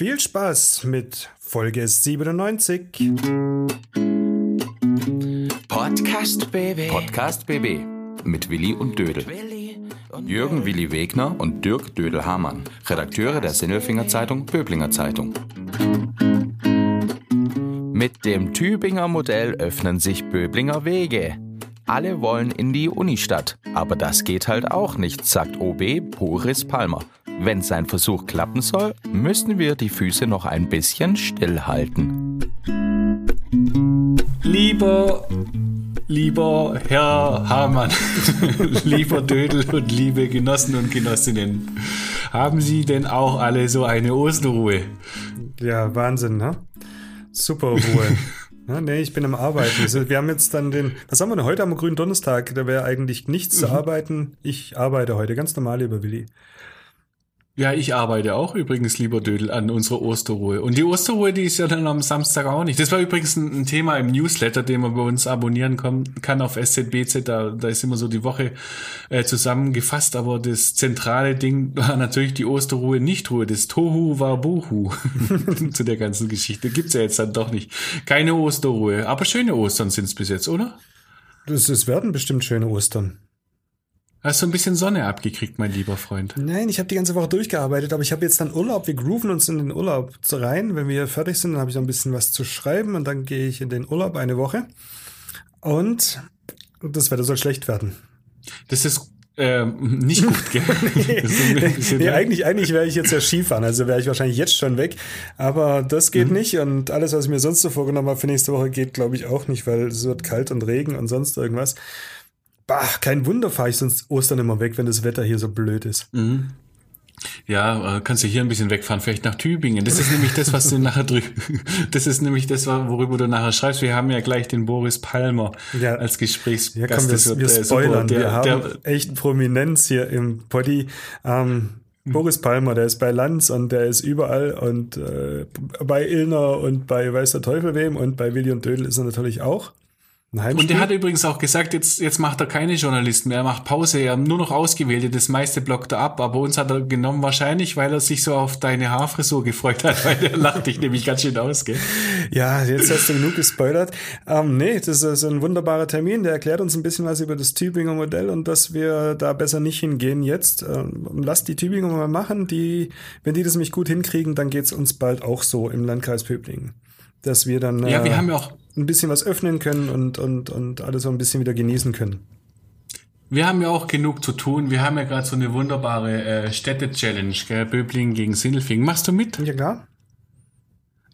Viel Spaß mit Folge 97. Podcast BB. Podcast BB mit Willi und Dödel. Jürgen Willi Wegner und Dirk Dödel-Hamann, Redakteure der Sinnelfinger Zeitung Böblinger Zeitung. Mit dem Tübinger Modell öffnen sich Böblinger Wege. Alle wollen in die Unistadt, aber das geht halt auch nicht, sagt OB Boris Palmer. Wenn sein Versuch klappen soll, müssen wir die Füße noch ein bisschen stillhalten. Lieber, lieber Herr Hamann, lieber Dödel und liebe Genossen und Genossinnen, haben Sie denn auch alle so eine Osterruhe? Ja, Wahnsinn, ne? Super Ruhe. ja, nee, ich bin am Arbeiten. Also, wir haben jetzt dann den, was haben wir denn? Heute am grünen Donnerstag, da wäre eigentlich nichts zu arbeiten. Ich arbeite heute, ganz normal, lieber Willi. Ja, ich arbeite auch übrigens, lieber Dödel, an unserer Osterruhe. Und die Osterruhe, die ist ja dann am Samstag auch nicht. Das war übrigens ein, Thema im Newsletter, den man bei uns abonnieren kann, auf SZBZ. Da, da ist immer so die Woche äh, zusammengefasst. Aber das zentrale Ding war natürlich die Osterruhe, Nichtruhe. Das Tohu war Buhu zu der ganzen Geschichte. Gibt's ja jetzt dann doch nicht. Keine Osterruhe. Aber schöne Ostern sind's bis jetzt, oder? Es werden bestimmt schöne Ostern. Hast du ein bisschen Sonne abgekriegt, mein lieber Freund? Nein, ich habe die ganze Woche durchgearbeitet, aber ich habe jetzt dann Urlaub. Wir grooven uns in den Urlaub rein. Wenn wir fertig sind, dann habe ich noch ein bisschen was zu schreiben und dann gehe ich in den Urlaub eine Woche. Und das Wetter soll schlecht werden. Das ist äh, nicht gut, gell? nee, nee, eigentlich, eigentlich wäre ich jetzt ja Skifahren, also wäre ich wahrscheinlich jetzt schon weg. Aber das geht mhm. nicht und alles, was ich mir sonst so vorgenommen habe für nächste Woche, geht, glaube ich, auch nicht, weil es wird kalt und Regen und sonst irgendwas. Bah, kein Wunder fahre ich sonst Ostern immer weg, wenn das Wetter hier so blöd ist. Mhm. Ja, äh, kannst du hier ein bisschen wegfahren, vielleicht nach Tübingen. Das ist nämlich das, was du nachher drüber, das ist nämlich das, worüber du nachher schreibst. Wir haben ja gleich den Boris Palmer ja. als Gesprächsgast. Ja, komm, wir, wir spoilern. Der, wir haben der, echt Prominenz hier im Poddy. Ähm, Boris Palmer, der ist bei Lanz und der ist überall und äh, bei Illner und bei weiß der Teufel wem und bei Willi und Dödel ist er natürlich auch. Und der hat übrigens auch gesagt, jetzt, jetzt macht er keine Journalisten mehr, er macht Pause, er nur noch ausgewählte, das meiste blockt er ab, aber uns hat er genommen wahrscheinlich, weil er sich so auf deine Haarfrisur gefreut hat, weil der lacht dich nämlich ganz schön aus, gell? Ja, jetzt hast du genug gespoilert. Ähm, nee, das ist ein wunderbarer Termin, der erklärt uns ein bisschen was über das Tübinger Modell und dass wir da besser nicht hingehen jetzt. Ähm, lass die Tübinger mal machen, die, wenn die das nämlich gut hinkriegen, dann geht's uns bald auch so im Landkreis Pöblingen dass wir dann ja, wir äh, haben ja auch ein bisschen was öffnen können und, und, und alles so ein bisschen wieder genießen können. Wir haben ja auch genug zu tun. Wir haben ja gerade so eine wunderbare äh, Städte-Challenge, Böblingen gegen Sindelfingen. Machst du mit? Ja, klar.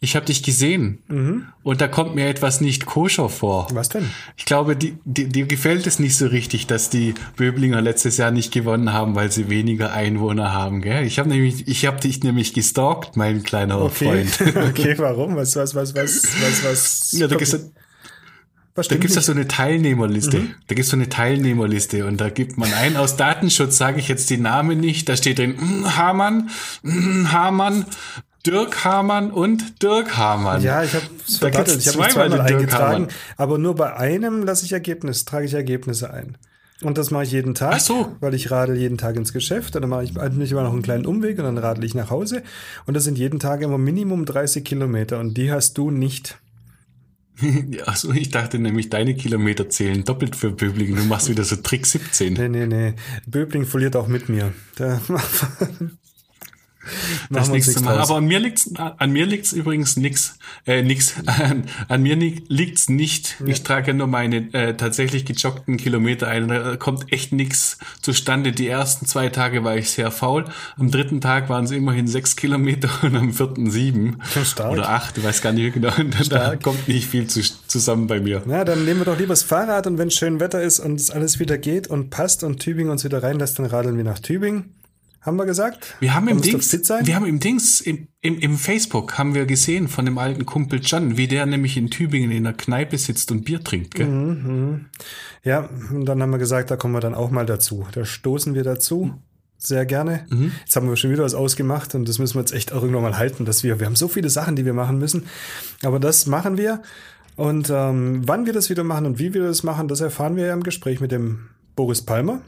Ich habe dich gesehen mhm. und da kommt mir etwas nicht koscher vor. Was denn? Ich glaube, die, die, dir gefällt es nicht so richtig, dass die Böblinger letztes Jahr nicht gewonnen haben, weil sie weniger Einwohner haben. Gell? Ich habe nämlich, ich habe dich nämlich gestalkt, mein kleiner okay. Freund. okay, warum? Was, was, was, was, was, was? Ja, da gibt's, was da gibt's da so eine Teilnehmerliste. Mhm. Da gibt's so eine Teilnehmerliste und da gibt man ein aus Datenschutz, sage ich jetzt die Namen nicht. Da steht drin mm, Hamann, mm, Hamann, Dirk Hamann und Dirk Hamann. Ja, ich habe es verdattelt. Ich habe mich zweimal eingetragen, Hamann. aber nur bei einem lasse ich Ergebnis, trage ich Ergebnisse ein. Und das mache ich jeden Tag, so. weil ich radel jeden Tag ins Geschäft und dann mache ich nicht immer noch einen kleinen Umweg und dann radel ich nach Hause. Und das sind jeden Tag immer Minimum 30 Kilometer und die hast du nicht. Achso, ich dachte nämlich, deine Kilometer zählen doppelt für Böbling. Du machst wieder so Trick 17. Nee, nee, nee. Böbling verliert auch mit mir. Der das nächste Mal. Aber an mir liegt's, an mir liegt's übrigens nix, äh, nix. An, an mir liegt's nicht. Ja. Ich trage nur meine äh, tatsächlich gejoggten Kilometer ein. Da kommt echt nix zustande. Die ersten zwei Tage war ich sehr faul. Am dritten Tag waren es immerhin sechs Kilometer und am vierten sieben Stark. oder acht. Ich weiß gar nicht genau. Da kommt nicht viel zu, zusammen bei mir. Na, dann nehmen wir doch lieber das Fahrrad und wenn schön Wetter ist und es alles wieder geht und passt und Tübingen uns wieder reinlässt, dann radeln wir nach Tübingen haben wir gesagt? Wir haben im Dings, wir haben im Dings, im, im, im Facebook haben wir gesehen von dem alten Kumpel Can, wie der nämlich in Tübingen in der Kneipe sitzt und Bier trinkt, gell? Mhm, mhm. Ja, und dann haben wir gesagt, da kommen wir dann auch mal dazu. Da stoßen wir dazu. Sehr gerne. Mhm. Jetzt haben wir schon wieder was ausgemacht und das müssen wir jetzt echt auch irgendwann mal halten, dass wir, wir haben so viele Sachen, die wir machen müssen. Aber das machen wir. Und ähm, wann wir das wieder machen und wie wir das machen, das erfahren wir ja im Gespräch mit dem Boris Palmer.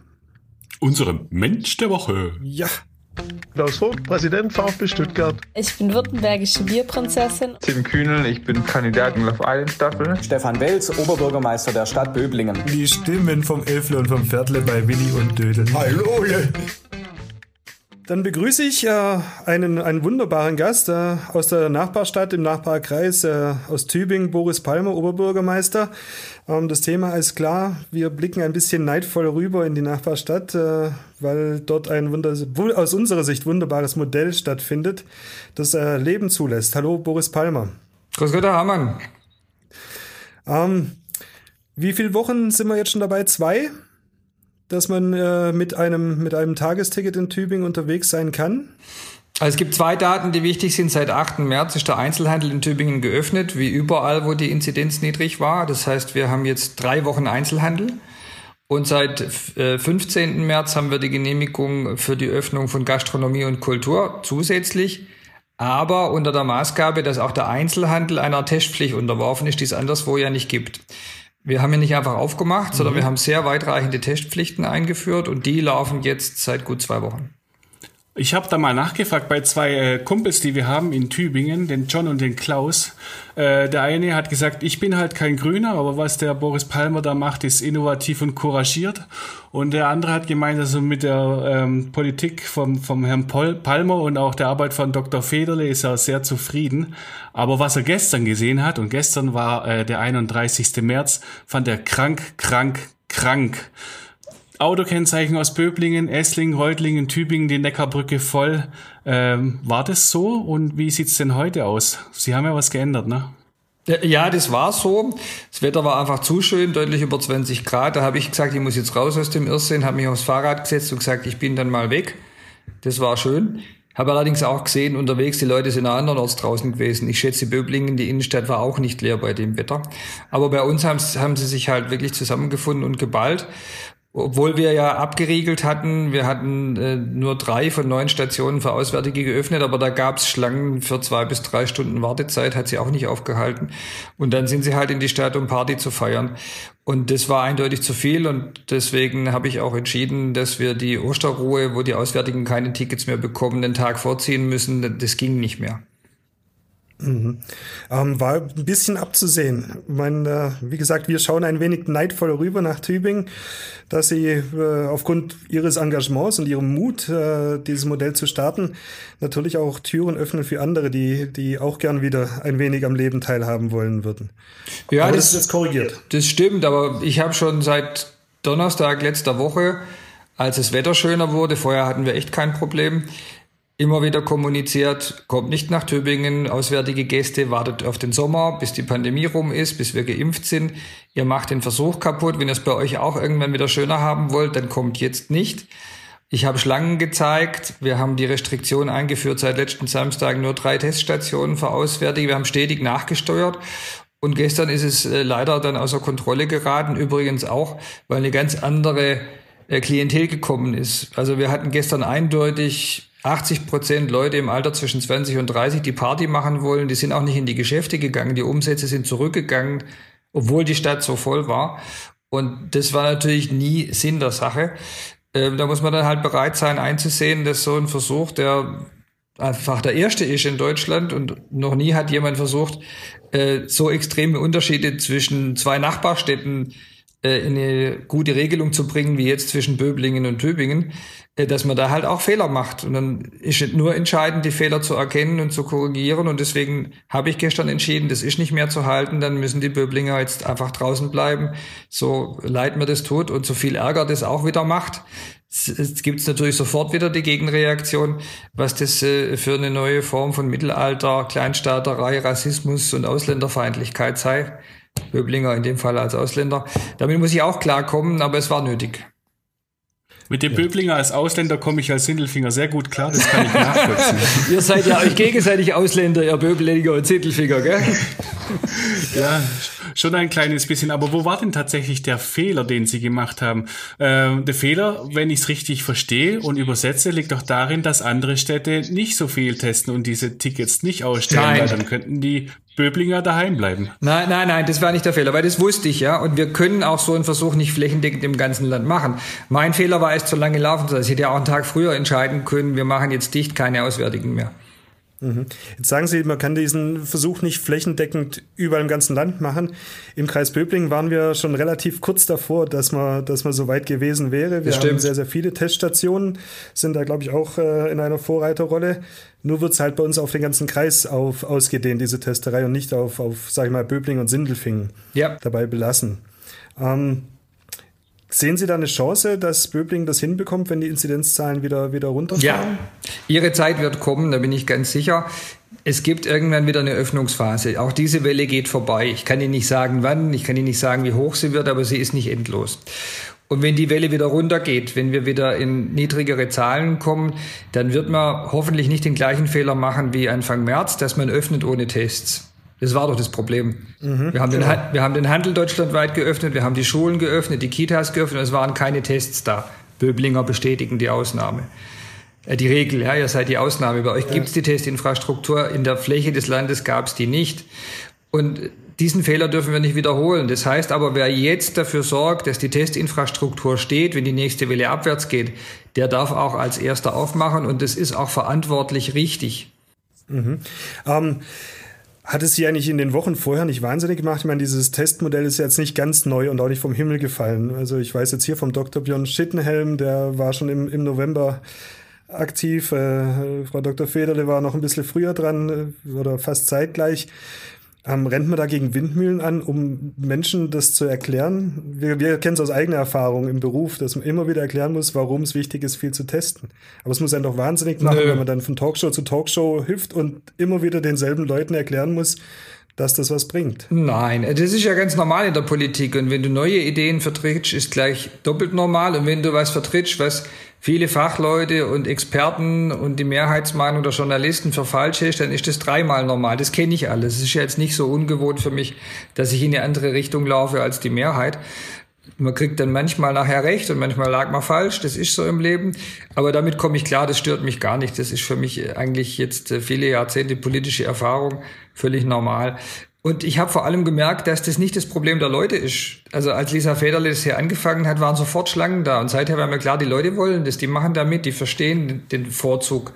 Unsere Mensch der Woche. Ja, Klaus Vogt, Präsident VfB Stuttgart. Ich bin württembergische Bierprinzessin. Tim Kühnel, ich bin Kandidat in Love Island Staffel. Stefan Welz, Oberbürgermeister der Stadt Böblingen. Die Stimmen vom Elfle und vom Viertle bei Willi und Dödel. Hallo! Dann begrüße ich äh, einen, einen wunderbaren Gast äh, aus der Nachbarstadt im Nachbarkreis äh, aus Tübingen, Boris Palmer, Oberbürgermeister. Ähm, das Thema ist klar, wir blicken ein bisschen neidvoll rüber in die Nachbarstadt, äh, weil dort ein Wunder, aus unserer Sicht wunderbares Modell stattfindet, das äh, Leben zulässt. Hallo, Boris Palmer. Grüß Gott, Herr Hamann. Ähm, wie viele Wochen sind wir jetzt schon dabei? Zwei? Dass man äh, mit, einem, mit einem Tagesticket in Tübingen unterwegs sein kann? Also es gibt zwei Daten, die wichtig sind. Seit 8. März ist der Einzelhandel in Tübingen geöffnet, wie überall, wo die Inzidenz niedrig war. Das heißt, wir haben jetzt drei Wochen Einzelhandel. Und seit äh, 15. März haben wir die Genehmigung für die Öffnung von Gastronomie und Kultur zusätzlich. Aber unter der Maßgabe, dass auch der Einzelhandel einer Testpflicht unterworfen ist, die es anderswo ja nicht gibt. Wir haben ja nicht einfach aufgemacht, sondern mhm. wir haben sehr weitreichende Testpflichten eingeführt und die laufen jetzt seit gut zwei Wochen. Ich habe da mal nachgefragt bei zwei äh, Kumpels, die wir haben in Tübingen, den John und den Klaus. Äh, der eine hat gesagt, ich bin halt kein Grüner, aber was der Boris Palmer da macht, ist innovativ und couragiert. Und der andere hat gemeint, also mit der ähm, Politik vom, vom Herrn Pol Palmer und auch der Arbeit von Dr. Federle ist er sehr zufrieden. Aber was er gestern gesehen hat, und gestern war äh, der 31. März, fand er krank, krank, krank. Autokennzeichen aus Böblingen, Esslingen, Reutlingen, Tübingen, die Neckarbrücke voll. Ähm, war das so und wie sieht's denn heute aus? Sie haben ja was geändert, ne? Ja, das war so. Das Wetter war einfach zu schön, deutlich über 20 Grad. Da habe ich gesagt, ich muss jetzt raus aus dem Irrsinn, habe mich aufs Fahrrad gesetzt und gesagt, ich bin dann mal weg. Das war schön. Habe allerdings auch gesehen, unterwegs, die Leute sind andernorts draußen gewesen. Ich schätze, Böblingen, die Innenstadt war auch nicht leer bei dem Wetter. Aber bei uns haben, haben sie sich halt wirklich zusammengefunden und geballt. Obwohl wir ja abgeriegelt hatten, wir hatten äh, nur drei von neun Stationen für Auswärtige geöffnet, aber da gab es Schlangen für zwei bis drei Stunden Wartezeit, hat sie auch nicht aufgehalten. Und dann sind sie halt in die Stadt, um Party zu feiern. Und das war eindeutig zu viel und deswegen habe ich auch entschieden, dass wir die Osterruhe, wo die Auswärtigen keine Tickets mehr bekommen, den Tag vorziehen müssen. Das ging nicht mehr. Mhm. Ähm, war ein bisschen abzusehen. Ich meine, äh, wie gesagt, wir schauen ein wenig neidvoll rüber nach Tübingen, dass sie äh, aufgrund ihres Engagements und ihrem Mut, äh, dieses Modell zu starten, natürlich auch Türen öffnen für andere, die, die auch gern wieder ein wenig am Leben teilhaben wollen würden. Ja, aber das, das ist jetzt korrigiert. Das stimmt, aber ich habe schon seit Donnerstag letzter Woche, als das Wetter schöner wurde, vorher hatten wir echt kein Problem, immer wieder kommuniziert, kommt nicht nach Tübingen, auswärtige Gäste, wartet auf den Sommer, bis die Pandemie rum ist, bis wir geimpft sind. Ihr macht den Versuch kaputt. Wenn ihr es bei euch auch irgendwann wieder schöner haben wollt, dann kommt jetzt nicht. Ich habe Schlangen gezeigt. Wir haben die Restriktion eingeführt seit letzten Samstag nur drei Teststationen für Auswärtige. Wir haben stetig nachgesteuert. Und gestern ist es äh, leider dann außer Kontrolle geraten. Übrigens auch, weil eine ganz andere äh, Klientel gekommen ist. Also wir hatten gestern eindeutig 80 Prozent Leute im Alter zwischen 20 und 30, die Party machen wollen, die sind auch nicht in die Geschäfte gegangen, die Umsätze sind zurückgegangen, obwohl die Stadt so voll war. Und das war natürlich nie Sinn der Sache. Ähm, da muss man dann halt bereit sein einzusehen, dass so ein Versuch, der einfach der erste ist in Deutschland und noch nie hat jemand versucht, äh, so extreme Unterschiede zwischen zwei Nachbarstädten äh, in eine gute Regelung zu bringen, wie jetzt zwischen Böblingen und Tübingen. Äh, dass man da halt auch Fehler macht. Und dann ist es nur entscheidend, die Fehler zu erkennen und zu korrigieren. Und deswegen habe ich gestern entschieden, das ist nicht mehr zu halten. Dann müssen die Böblinger jetzt einfach draußen bleiben. So leid mir das tut und so viel Ärger das auch wieder macht. Es gibt natürlich sofort wieder die Gegenreaktion, was das äh, für eine neue Form von Mittelalter, Kleinstaaterei, Rassismus und Ausländerfeindlichkeit sei. Böblinger in dem Fall als Ausländer. Damit muss ich auch klarkommen, aber es war nötig. Mit dem ja. Böblinger als Ausländer komme ich als Sindelfinger sehr gut klar, das kann ich nachvollziehen. ihr seid ja euch gegenseitig Ausländer, ihr Böblinger und Sindelfinger, gell? ja, schon ein kleines bisschen. Aber wo war denn tatsächlich der Fehler, den Sie gemacht haben? Äh, der Fehler, wenn ich es richtig verstehe und übersetze, liegt doch darin, dass andere Städte nicht so viel testen und diese Tickets nicht ausstellen, Nein. weil dann könnten die Böblinger daheim bleiben. Nein, nein, nein, das war nicht der Fehler, weil das wusste ich, ja. Und wir können auch so einen Versuch nicht flächendeckend im ganzen Land machen. Mein Fehler war es zu lange laufen zu lassen. Ich hätte ja auch einen Tag früher entscheiden können, wir machen jetzt dicht, keine Auswärtigen mehr. Jetzt sagen Sie, man kann diesen Versuch nicht flächendeckend überall im ganzen Land machen. Im Kreis Böblingen waren wir schon relativ kurz davor, dass man, dass man so weit gewesen wäre. Wir haben sehr, sehr viele Teststationen, sind da, glaube ich, auch äh, in einer Vorreiterrolle. Nur wird es halt bei uns auf den ganzen Kreis auf, ausgedehnt, diese Testerei, und nicht auf, auf sage ich mal, Böblingen und Sindelfingen Ja. dabei belassen. Ähm, sehen Sie da eine Chance, dass Böblingen das hinbekommt, wenn die Inzidenzzahlen wieder, wieder runterfahren? Ja, Ihre Zeit wird kommen, da bin ich ganz sicher. Es gibt irgendwann wieder eine Öffnungsphase. Auch diese Welle geht vorbei. Ich kann Ihnen nicht sagen, wann, ich kann Ihnen nicht sagen, wie hoch sie wird, aber sie ist nicht endlos. Und wenn die Welle wieder runtergeht, wenn wir wieder in niedrigere Zahlen kommen, dann wird man hoffentlich nicht den gleichen Fehler machen wie Anfang März, dass man öffnet ohne Tests. Das war doch das Problem. wir, haben den, Han- wir haben den Handel deutschlandweit geöffnet, wir haben die Schulen geöffnet, die Kitas geöffnet, es waren keine Tests da. Böblinger bestätigen die Ausnahme. Äh, Die Regel, ja, ihr seid die Ausnahme. Bei euch gibt's die Testinfrastruktur, in der Fläche des Landes gab's die nicht. Und diesen Fehler dürfen wir nicht wiederholen. Das heißt aber, wer jetzt dafür sorgt, dass die Testinfrastruktur steht, wenn die nächste Welle abwärts geht, der darf auch als erster aufmachen und das ist auch verantwortlich richtig. Ähm, hat es Sie eigentlich in den Wochen vorher nicht wahnsinnig gemacht? Ich meine, dieses Testmodell ist jetzt nicht ganz neu und auch nicht vom Himmel gefallen. Also ich weiß jetzt hier vom Dr. Björn Schittenhelm, der war schon im, im November aktiv. Äh, Frau Dr. Federle war noch ein bisschen früher dran äh, oder fast zeitgleich. Ähm, rennt man da gegen Windmühlen an, um Menschen das zu erklären? Wir, wir kennen es aus eigener Erfahrung im Beruf, dass man immer wieder erklären muss, warum es wichtig ist, viel zu testen. Aber es muss einen doch wahnsinnig machen, Nö. wenn man dann von Talkshow zu Talkshow hüpft und immer wieder denselben Leuten erklären muss, dass das was bringt. Nein, das ist ja ganz normal in der Politik. Und wenn du neue Ideen vertrittst, ist gleich doppelt normal. Und wenn du was vertrittst, was viele Fachleute und Experten und die Mehrheitsmeinung der Journalisten für falsch ist, dann ist das dreimal normal. Das kenne ich alles. Es ist ja jetzt nicht so ungewohnt für mich, dass ich in eine andere Richtung laufe als die Mehrheit. Man kriegt dann manchmal nachher recht und manchmal lag man falsch. Das ist so im Leben. Aber damit komme ich klar, das stört mich gar nicht. Das ist für mich eigentlich jetzt äh, viele Jahrzehnte politische Erfahrung völlig normal. Und ich habe vor allem gemerkt, dass das nicht das Problem der Leute ist. Also als Lisa Federle das hier angefangen hat, waren sofort Schlangen da. Und seither war mir klar, die Leute wollen das, die machen da mit, die verstehen den Vorzug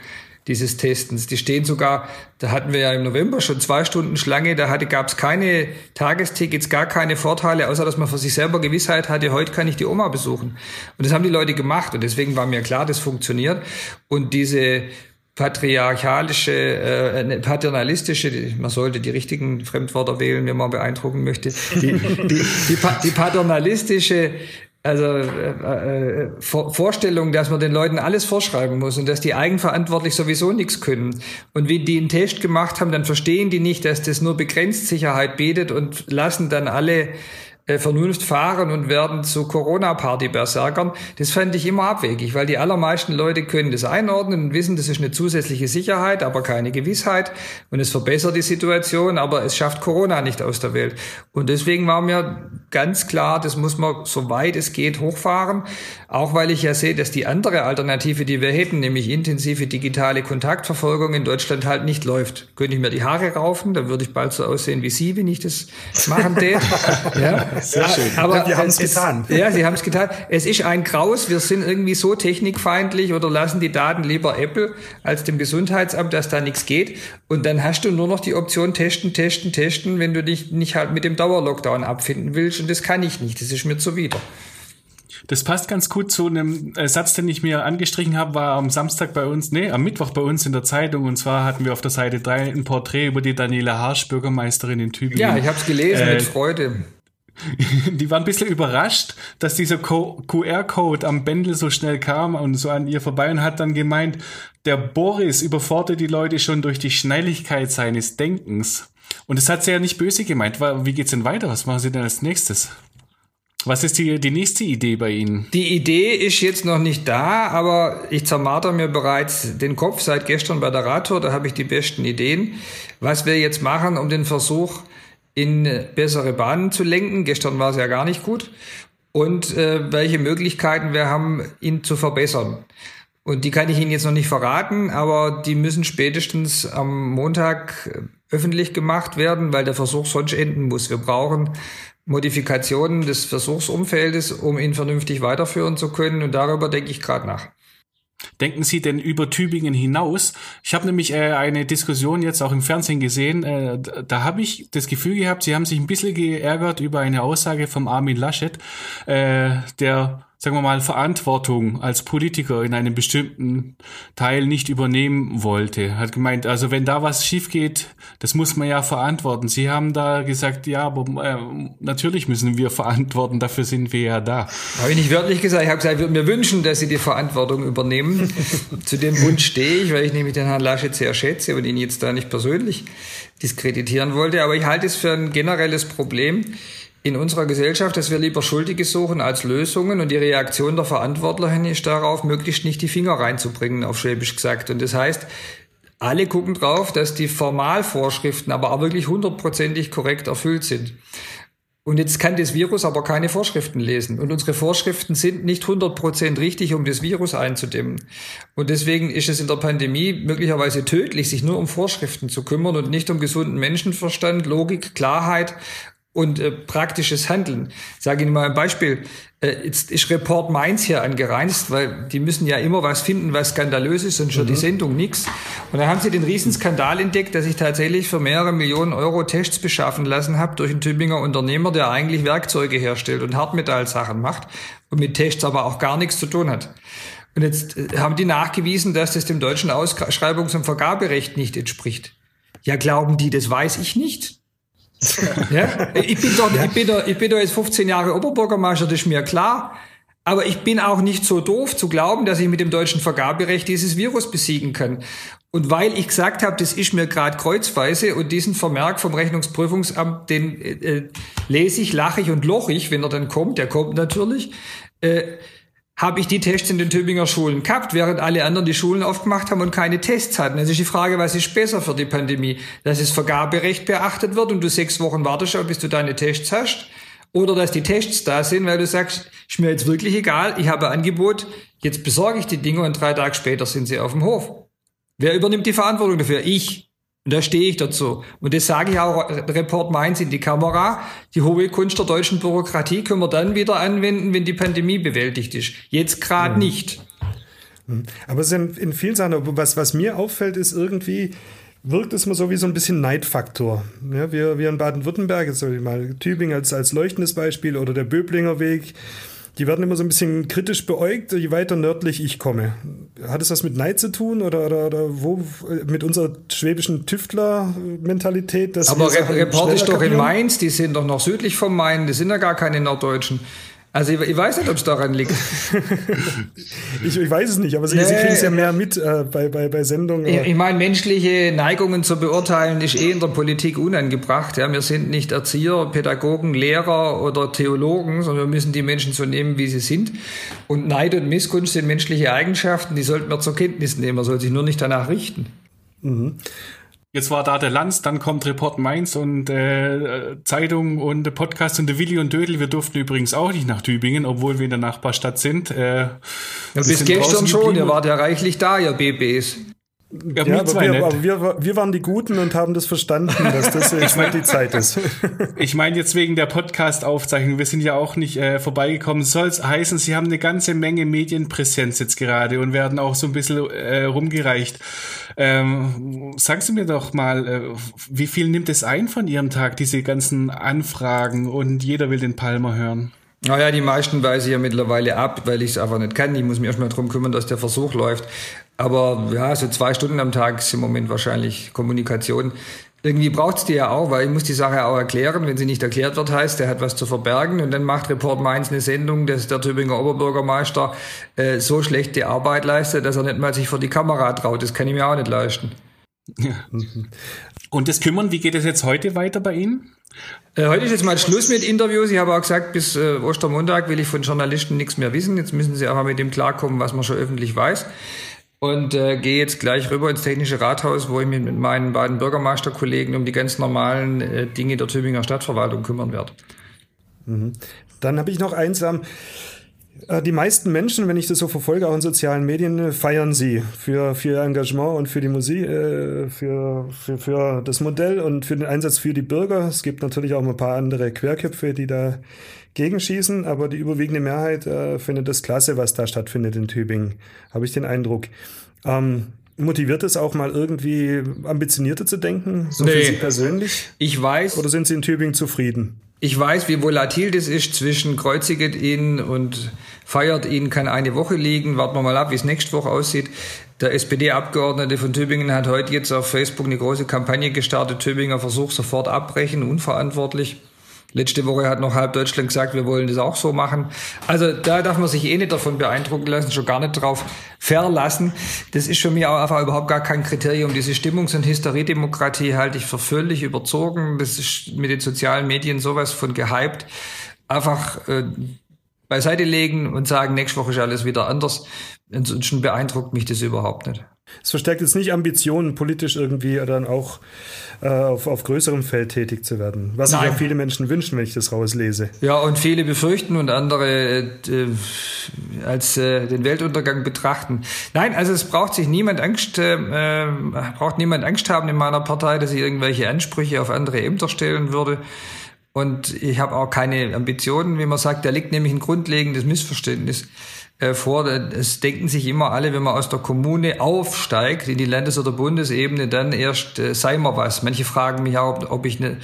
dieses Testens. Die stehen sogar, da hatten wir ja im November schon zwei Stunden Schlange, da gab es keine Tagestickets, gar keine Vorteile, außer dass man für sich selber Gewissheit hatte, heute kann ich die Oma besuchen. Und das haben die Leute gemacht und deswegen war mir klar, das funktioniert. Und diese patriarchalische, äh, paternalistische, man sollte die richtigen Fremdwörter wählen, wenn man beeindrucken möchte, die, die, die, die paternalistische also äh, äh, Vor Vorstellung, dass man den Leuten alles vorschreiben muss und dass die eigenverantwortlich sowieso nichts können. Und wenn die einen Test gemacht haben, dann verstehen die nicht, dass das nur begrenzt Sicherheit bietet und lassen dann alle äh, Vernunft fahren und werden zu Corona-Party-Berserkern. Das fand ich immer abwegig, weil die allermeisten Leute können das einordnen und wissen, das ist eine zusätzliche Sicherheit, aber keine Gewissheit. Und es verbessert die Situation, aber es schafft Corona nicht aus der Welt. Und deswegen war mir ganz klar, das muss man so weit es geht hochfahren. Auch weil ich ja sehe, dass die andere Alternative, die wir hätten, nämlich intensive digitale Kontaktverfolgung in Deutschland halt nicht läuft. Könnte ich mir die Haare raufen, dann würde ich bald so aussehen wie Sie, wenn ich das machen täte. ja. Sehr schön. Aber wir haben es getan. Ja, sie haben es getan. Es ist ein Graus. Wir sind irgendwie so technikfeindlich oder lassen die Daten lieber Apple als dem Gesundheitsamt, dass da nichts geht. Und dann hast du nur noch die Option testen, testen, testen, wenn du dich nicht halt mit dem Dauerlockdown abfinden willst. Und das kann ich nicht. Das ist mir zuwider. Das passt ganz gut zu einem äh, Satz, den ich mir angestrichen habe, war am Samstag bei uns, nee, am Mittwoch bei uns in der Zeitung. Und zwar hatten wir auf der Seite 3 ein Porträt über die Daniela Harsch, Bürgermeisterin in Tübingen. Ja, ich habe es gelesen Äh, mit Freude. Die waren ein bisschen überrascht, dass dieser Co- QR-Code am Bändel so schnell kam und so an ihr vorbei und hat dann gemeint, der Boris überfordert die Leute schon durch die Schnelligkeit seines Denkens. Und das hat sie ja nicht böse gemeint. Wie geht's denn weiter? Was machen Sie denn als nächstes? Was ist die, die nächste Idee bei Ihnen? Die Idee ist jetzt noch nicht da, aber ich zermarter mir bereits den Kopf seit gestern bei der Radtour. Da habe ich die besten Ideen. Was wir jetzt machen, um den Versuch in bessere Bahnen zu lenken. Gestern war es ja gar nicht gut. Und äh, welche Möglichkeiten wir haben, ihn zu verbessern. Und die kann ich Ihnen jetzt noch nicht verraten, aber die müssen spätestens am Montag äh, öffentlich gemacht werden, weil der Versuch sonst enden muss. Wir brauchen Modifikationen des Versuchsumfeldes, um ihn vernünftig weiterführen zu können. Und darüber denke ich gerade nach. Denken Sie denn über Tübingen hinaus? Ich habe nämlich äh, eine Diskussion jetzt auch im Fernsehen gesehen. Äh, da habe ich das Gefühl gehabt, Sie haben sich ein bisschen geärgert über eine Aussage vom Armin Laschet, äh, der sagen wir mal, Verantwortung als Politiker in einem bestimmten Teil nicht übernehmen wollte. Hat gemeint, also wenn da was schief geht, das muss man ja verantworten. Sie haben da gesagt, ja, aber äh, natürlich müssen wir verantworten, dafür sind wir ja da. Habe ich nicht wörtlich gesagt, ich habe gesagt, ich würde mir wünschen, dass Sie die Verantwortung übernehmen. Zu dem Wunsch stehe ich, weil ich nämlich den Herrn Laschet sehr schätze und ihn jetzt da nicht persönlich diskreditieren wollte. Aber ich halte es für ein generelles Problem in unserer Gesellschaft, dass wir lieber Schuldige suchen als Lösungen und die Reaktion der Verantwortlichen ist darauf, möglichst nicht die Finger reinzubringen, auf Schwäbisch gesagt. Und das heißt, alle gucken drauf, dass die Formalvorschriften aber auch wirklich hundertprozentig korrekt erfüllt sind. Und jetzt kann das Virus aber keine Vorschriften lesen. Und unsere Vorschriften sind nicht 100% richtig, um das Virus einzudämmen. Und deswegen ist es in der Pandemie möglicherweise tödlich, sich nur um Vorschriften zu kümmern und nicht um gesunden Menschenverstand, Logik, Klarheit und äh, praktisches Handeln. Ich sage Ihnen mal ein Beispiel. Äh, jetzt ist Report Mainz hier angereist, weil die müssen ja immer was finden, was skandalös ist, sonst mhm. die Sendung nix. Und da haben sie den Riesenskandal entdeckt, dass ich tatsächlich für mehrere Millionen Euro Tests beschaffen lassen habe durch einen Tübinger Unternehmer, der eigentlich Werkzeuge herstellt und Hartmetallsachen macht und mit Tests aber auch gar nichts zu tun hat. Und jetzt äh, haben die nachgewiesen, dass das dem deutschen Ausschreibungs- und Vergaberecht nicht entspricht. Ja, glauben die, das weiß ich nicht? Ja? Ich bin doch, ja. ich bin doch, ich bin doch jetzt 15 Jahre Oberbürgermeister, das ist mir klar. Aber ich bin auch nicht so doof zu glauben, dass ich mit dem deutschen Vergaberecht dieses Virus besiegen kann. Und weil ich gesagt habe, das ist mir gerade kreuzweise und diesen Vermerk vom Rechnungsprüfungsamt, den äh, lese ich, lache ich und loch ich, wenn er dann kommt, der kommt natürlich, äh, habe ich die Tests in den Tübinger Schulen gehabt, während alle anderen die Schulen aufgemacht haben und keine Tests hatten. Das ist die Frage, was ist besser für die Pandemie? Dass das Vergaberecht beachtet wird und du sechs Wochen wartest, bis du deine Tests hast? Oder dass die Tests da sind, weil du sagst, ist mir jetzt wirklich egal, ich habe ein Angebot, jetzt besorge ich die Dinge und drei Tage später sind sie auf dem Hof. Wer übernimmt die Verantwortung dafür? Ich. Und da stehe ich dazu. Und das sage ich auch, Report Mainz in die Kamera. Die hohe Kunst der deutschen Bürokratie können wir dann wieder anwenden, wenn die Pandemie bewältigt ist. Jetzt gerade mhm. nicht. Mhm. Aber es ist in, vielen Sachen, was, was mir auffällt, ist irgendwie, wirkt es mal so wie so ein bisschen Neidfaktor. Ja, wir, wir in Baden-Württemberg, jetzt soll ich mal Tübingen als, als leuchtendes Beispiel oder der Böblinger Weg, die werden immer so ein bisschen kritisch beäugt, je weiter nördlich ich komme. Hat es was mit Neid zu tun oder, oder, oder wo mit unserer schwäbischen Tüftler-Mentalität? Aber Report ist doch in Mainz, die sind doch noch südlich vom Main, die sind ja gar keine Norddeutschen. Also ich, ich, weiß nicht, ob es daran liegt. ich, ich, weiß es nicht, aber Sie, nee, Sie kriegen es ja mehr mit äh, bei, bei, bei Sendungen. Ich, ich meine, menschliche Neigungen zu beurteilen ist eh in der Politik unangebracht. Ja, wir sind nicht Erzieher, Pädagogen, Lehrer oder Theologen, sondern wir müssen die Menschen so nehmen, wie sie sind. Und Neid und Missgunst sind menschliche Eigenschaften, die sollten wir zur Kenntnis nehmen. Man soll sich nur nicht danach richten. Mhm. Jetzt war da der Lanz, dann kommt Report Mainz und äh, Zeitung und Podcast und der Willi und Dödel. Wir durften übrigens auch nicht nach Tübingen, obwohl wir in der Nachbarstadt sind. Äh, ja, bis gestern schon, ihr wart ja reichlich da, ihr BBs. Ja, ja aber, wir, aber wir, wir, waren die Guten und haben das verstanden, dass das jetzt nicht die Zeit ist. ich meine jetzt wegen der Podcast-Aufzeichnung, wir sind ja auch nicht äh, vorbeigekommen. Soll es heißen, Sie haben eine ganze Menge Medienpräsenz jetzt gerade und werden auch so ein bisschen äh, rumgereicht. Ähm, sagen Sie mir doch mal, äh, wie viel nimmt es ein von Ihrem Tag, diese ganzen Anfragen und jeder will den Palmer hören? Naja, die meisten weise ich ja mittlerweile ab, weil ich es einfach nicht kann. Ich muss mich erstmal darum kümmern, dass der Versuch läuft. Aber ja, so zwei Stunden am Tag ist im Moment wahrscheinlich Kommunikation. Irgendwie braucht es die ja auch, weil ich muss die Sache auch erklären. Wenn sie nicht erklärt wird, heißt, der hat was zu verbergen. Und dann macht Report Mainz eine Sendung, dass der Tübinger Oberbürgermeister äh, so schlechte Arbeit leistet, dass er nicht mal sich vor die Kamera traut. Das kann ich mir auch nicht leisten. Ja. Und das Kümmern, wie geht es jetzt heute weiter bei Ihnen? Äh, heute ist jetzt mal Schluss mit Interviews. Ich habe auch gesagt, bis äh, Ostermontag will ich von Journalisten nichts mehr wissen. Jetzt müssen sie aber mit dem klarkommen, was man schon öffentlich weiß. Und äh, gehe jetzt gleich rüber ins Technische Rathaus, wo ich mich mit meinen beiden Bürgermeisterkollegen um die ganz normalen äh, Dinge der Tübinger Stadtverwaltung kümmern werde. Mhm. Dann habe ich noch eins. Ähm, äh, die meisten Menschen, wenn ich das so verfolge, auch in sozialen Medien, feiern sie für, für ihr Engagement und für die Musik, äh, für, für, für das Modell und für den Einsatz für die Bürger. Es gibt natürlich auch ein paar andere Querköpfe, die da gegenschießen, aber die überwiegende Mehrheit äh, findet das klasse, was da stattfindet in Tübingen, habe ich den Eindruck. Ähm, motiviert es auch mal irgendwie ambitionierter zu denken, so nee. für Sie persönlich? Ich weiß. Oder sind Sie in Tübingen zufrieden? Ich weiß, wie volatil das ist zwischen kreuziget ihn und feiert ihn, kann eine Woche liegen. Warten wir mal ab, wie es nächste Woche aussieht. Der SPD-Abgeordnete von Tübingen hat heute jetzt auf Facebook eine große Kampagne gestartet. Tübinger versucht sofort abbrechen, unverantwortlich. Letzte Woche hat noch halb Deutschland gesagt, wir wollen das auch so machen. Also da darf man sich eh nicht davon beeindrucken lassen, schon gar nicht drauf verlassen. Das ist für mich auch einfach überhaupt gar kein Kriterium. Diese Stimmungs- und Hysteriedemokratie halte ich für völlig überzogen. Das ist mit den sozialen Medien sowas von gehypt. Einfach äh, beiseite legen und sagen, nächste Woche ist alles wieder anders. Ansonsten beeindruckt mich das überhaupt nicht. Es verstärkt jetzt nicht Ambitionen, politisch irgendwie dann auch äh, auf, auf größerem Feld tätig zu werden. Was Nein. sich ja viele Menschen wünschen, wenn ich das rauslese. Ja, und viele befürchten und andere äh, als äh, den Weltuntergang betrachten. Nein, also es braucht sich niemand Angst, äh, braucht niemand Angst haben in meiner Partei, dass ich irgendwelche Ansprüche auf andere Ämter stellen würde. Und ich habe auch keine Ambitionen, wie man sagt. Da liegt nämlich ein grundlegendes Missverständnis äh, vor. Es denken sich immer alle, wenn man aus der Kommune aufsteigt in die Landes- oder Bundesebene, dann erst äh, sei mal was. Manche fragen mich auch, ob ich ne,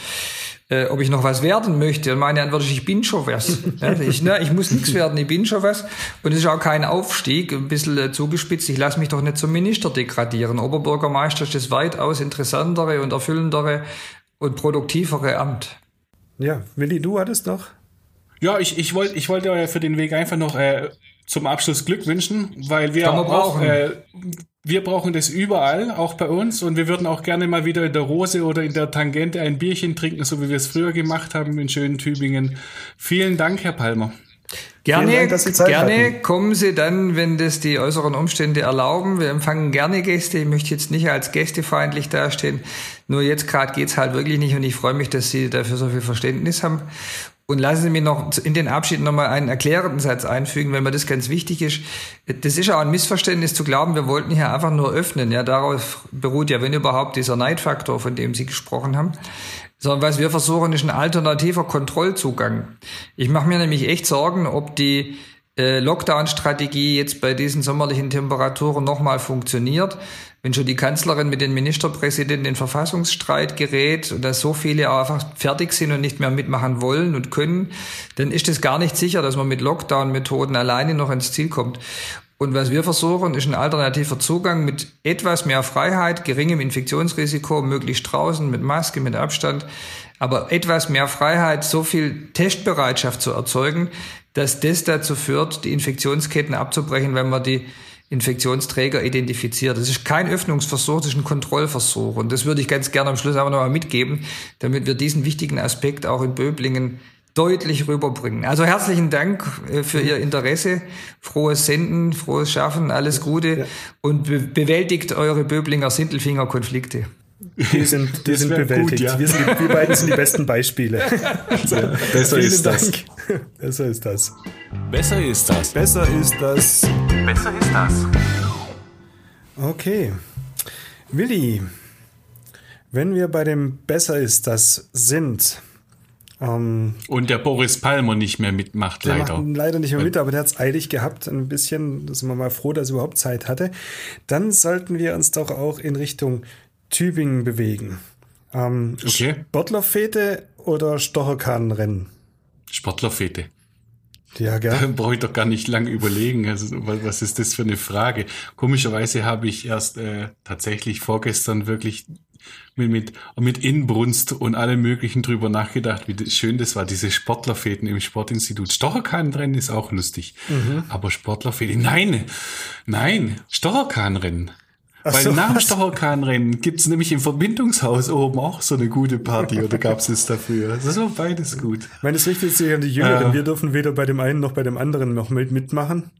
äh, ob ich noch was werden möchte. Und meine Antwort ist, ich bin schon was. Ja, ich, ne, ich muss nichts werden, ich bin schon was. Und es ist auch kein Aufstieg, ein bisschen äh, zugespitzt. Ich lasse mich doch nicht zum Minister degradieren. Oberbürgermeister ist das weitaus interessantere und erfüllendere und produktivere Amt. Ja, Willi, du hattest noch? Ja, ich, ich wollte ich wollte für den Weg einfach noch äh, zum Abschluss Glück wünschen, weil wir auch, äh, wir brauchen das überall, auch bei uns. Und wir würden auch gerne mal wieder in der Rose oder in der Tangente ein Bierchen trinken, so wie wir es früher gemacht haben in schönen Tübingen. Vielen Dank, Herr Palmer. Gerne, Dank, gerne hatten. kommen Sie dann, wenn das die äußeren Umstände erlauben. Wir empfangen gerne Gäste. Ich möchte jetzt nicht als gästefeindlich dastehen. Nur jetzt gerade geht's halt wirklich nicht und ich freue mich, dass Sie dafür so viel Verständnis haben. Und lassen Sie mich noch in den Abschied nochmal einen erklärenden Satz einfügen, wenn mir das ganz wichtig ist. Das ist auch ein Missverständnis zu glauben, wir wollten hier einfach nur öffnen. Ja, darauf beruht ja, wenn überhaupt, dieser Neidfaktor, von dem Sie gesprochen haben. Sondern was wir versuchen, ist ein alternativer Kontrollzugang. Ich mache mir nämlich echt Sorgen, ob die äh, Lockdown-Strategie jetzt bei diesen sommerlichen Temperaturen nochmal funktioniert wenn schon die Kanzlerin mit den Ministerpräsidenten in Verfassungsstreit gerät und dass so viele einfach fertig sind und nicht mehr mitmachen wollen und können, dann ist es gar nicht sicher, dass man mit Lockdown-Methoden alleine noch ins Ziel kommt. Und was wir versuchen, ist ein alternativer Zugang mit etwas mehr Freiheit, geringem Infektionsrisiko, möglichst draußen, mit Maske, mit Abstand, aber etwas mehr Freiheit, so viel Testbereitschaft zu erzeugen, dass das dazu führt, die Infektionsketten abzubrechen, wenn man die Infektionsträger identifiziert. Das ist kein Öffnungsversuch, das ist ein Kontrollversuch. Und das würde ich ganz gerne am Schluss aber nochmal mitgeben, damit wir diesen wichtigen Aspekt auch in Böblingen deutlich rüberbringen. Also herzlichen Dank äh, für Ihr Interesse, frohes Senden, frohes Schaffen, alles Gute und be bewältigt eure Böblinger Sintelfinger-Konflikte. Die sind, die sind bewältigt. Gut, ja. wir, sind, wir beiden sind die besten Beispiele. Ja, besser ist das. Besser ist das. Besser ist das. Besser ist das. Besser ist das. Okay. Willi, wenn wir bei dem Besser ist das sind. Ähm, Und der Boris Palmer nicht mehr mitmacht, der leider. Macht leider nicht mehr mit, aber der hat es eilig gehabt, ein bisschen. Da sind wir mal froh, dass er überhaupt Zeit hatte. Dann sollten wir uns doch auch in Richtung Tübingen bewegen. Ähm, okay. Sportlerfete oder Stocherkahnenrennen? Sportlerfete. Ja, gell? Da brauche ich doch gar nicht lange überlegen. Also, was ist das für eine Frage? Komischerweise habe ich erst äh, tatsächlich vorgestern wirklich mit, mit, mit Inbrunst und allem Möglichen drüber nachgedacht, wie schön das war, diese Sportlerfäden im Sportinstitut. Stocherkahnrennen ist auch lustig. Mhm. Aber Sportlerfäden, nein, nein, Stocherkahnrennen. Ach Weil so, nach Stocherkahnrennen gibt es nämlich im Verbindungshaus oben auch so eine gute Party oder gab es es dafür? Das war beides gut. Ich meine, das richtet sich an die Jüngeren. Äh, Wir dürfen weder bei dem einen noch bei dem anderen noch mit mitmachen.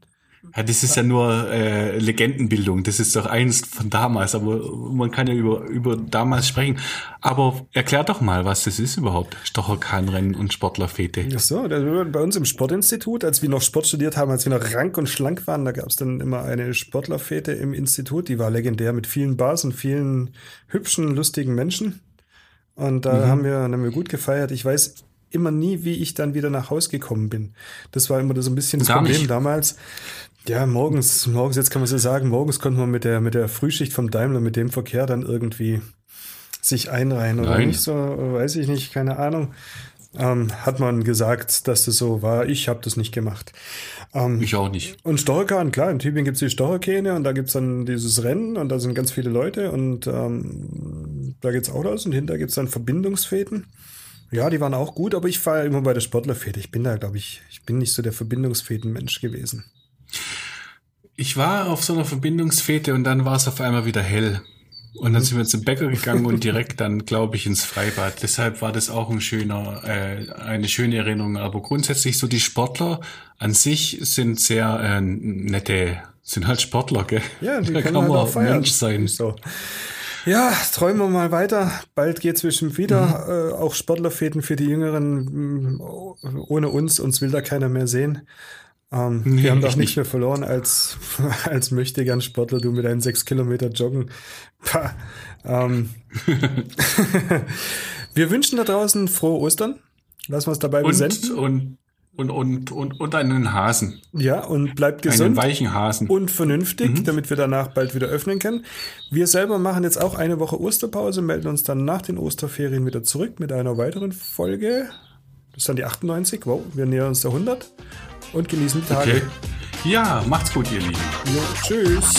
Ja, das ist ja nur äh, Legendenbildung. Das ist doch eins von damals, aber man kann ja über, über damals sprechen. Aber erklär doch mal, was das ist überhaupt, Stocherkahnrennen und Sportlerfete. Ach so, bei uns im Sportinstitut, als wir noch Sport studiert haben, als wir noch rank und schlank waren, da gab es dann immer eine Sportlerfete im Institut, die war legendär mit vielen Bars und vielen hübschen, lustigen Menschen. Und da mhm. haben, wir, haben wir gut gefeiert. Ich weiß immer nie, wie ich dann wieder nach Haus gekommen bin. Das war immer so ein bisschen das Gar Problem nicht. damals. Ja, morgens, morgens, jetzt kann man so sagen, morgens konnte man mit der, mit der Frühschicht vom Daimler, mit dem Verkehr dann irgendwie sich einreihen oder Nein. nicht so, weiß ich nicht, keine Ahnung. Ähm, hat man gesagt, dass das so war. Ich habe das nicht gemacht. Ähm, ich auch nicht. Und Storkan, klar, in Tübingen gibt es die Storkene und da gibt es dann dieses Rennen und da sind ganz viele Leute und ähm, da geht's auch los und hinter gibt es dann Verbindungsfäden. Ja, die waren auch gut, aber ich fahre immer bei der Sportlerfete. Ich bin da, glaube ich, ich bin nicht so der Verbindungsfäden-Mensch gewesen. Ich war auf so einer Verbindungsfete und dann war es auf einmal wieder hell. Und dann sind wir zum Bäcker gegangen und direkt dann, glaube ich, ins Freibad. Deshalb war das auch ein schöner, äh, eine schöne Erinnerung. Aber grundsätzlich so die Sportler an sich sind sehr äh, nette, sind halt Sportler, gell? Ja, die da kann man halt auch Mensch sein. So. Ja, träumen wir mal weiter. Bald geht's bestimmt wieder. Mhm. Äh, auch Sportlerfäden für die Jüngeren. Mm, ohne uns, uns will da keiner mehr sehen. Ähm, nee, wir haben doch nicht mehr verloren als, als möchte gern Sportler, du mit deinen sechs Kilometer joggen. Ähm. wir wünschen da draußen frohe Ostern. Lassen wir es dabei und, besenden. Und, und, und, und, und einen Hasen. Ja, und bleibt gesund. Einen weichen Hasen. Und vernünftig, mhm. damit wir danach bald wieder öffnen können. Wir selber machen jetzt auch eine Woche Osterpause, melden uns dann nach den Osterferien wieder zurück mit einer weiteren Folge. Das ist dann die 98. Wow, wir nähern uns der 100 und genießen die Tage. Okay. Ja, macht's gut, ihr Lieben. Jo, tschüss.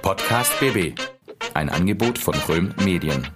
Podcast BB. Ein Angebot von Röhm Medien.